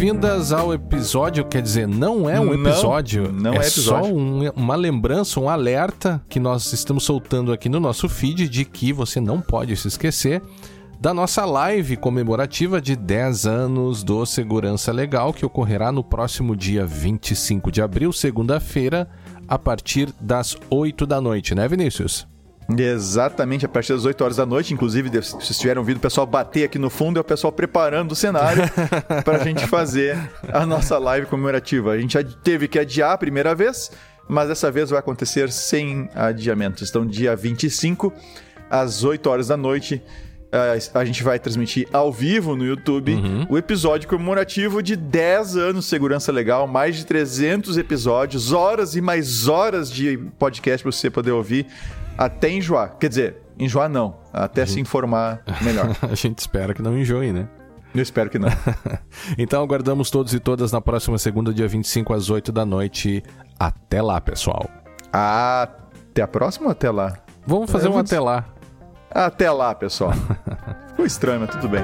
boas-vindas ao episódio, quer dizer, não é um episódio, não, não é, é episódio. só um, uma lembrança, um alerta que nós estamos soltando aqui no nosso feed de que você não pode se esquecer da nossa live comemorativa de 10 anos do Segurança Legal, que ocorrerá no próximo dia 25 de abril, segunda-feira, a partir das 8 da noite, né, Vinícius? Exatamente, a partir das 8 horas da noite. Inclusive, se vocês tiveram ouvido o pessoal bater aqui no fundo, é o pessoal preparando o cenário para a gente fazer a nossa live comemorativa. A gente já teve que adiar a primeira vez, mas dessa vez vai acontecer sem adiamento. Então, dia 25, às 8 horas da noite, a gente vai transmitir ao vivo no YouTube uhum. o episódio comemorativo de 10 anos de Segurança Legal, mais de 300 episódios, horas e mais horas de podcast para você poder ouvir até enjoar. Quer dizer, enjoar não, até gente... se informar melhor. a gente espera que não enjoe, né? Eu espero que não. então aguardamos todos e todas na próxima segunda, dia 25 às 8 da noite. Até lá, pessoal. Até a próxima ou até lá? Vamos fazer um até lá. Até lá, pessoal. Ficou estranho, mas tudo bem.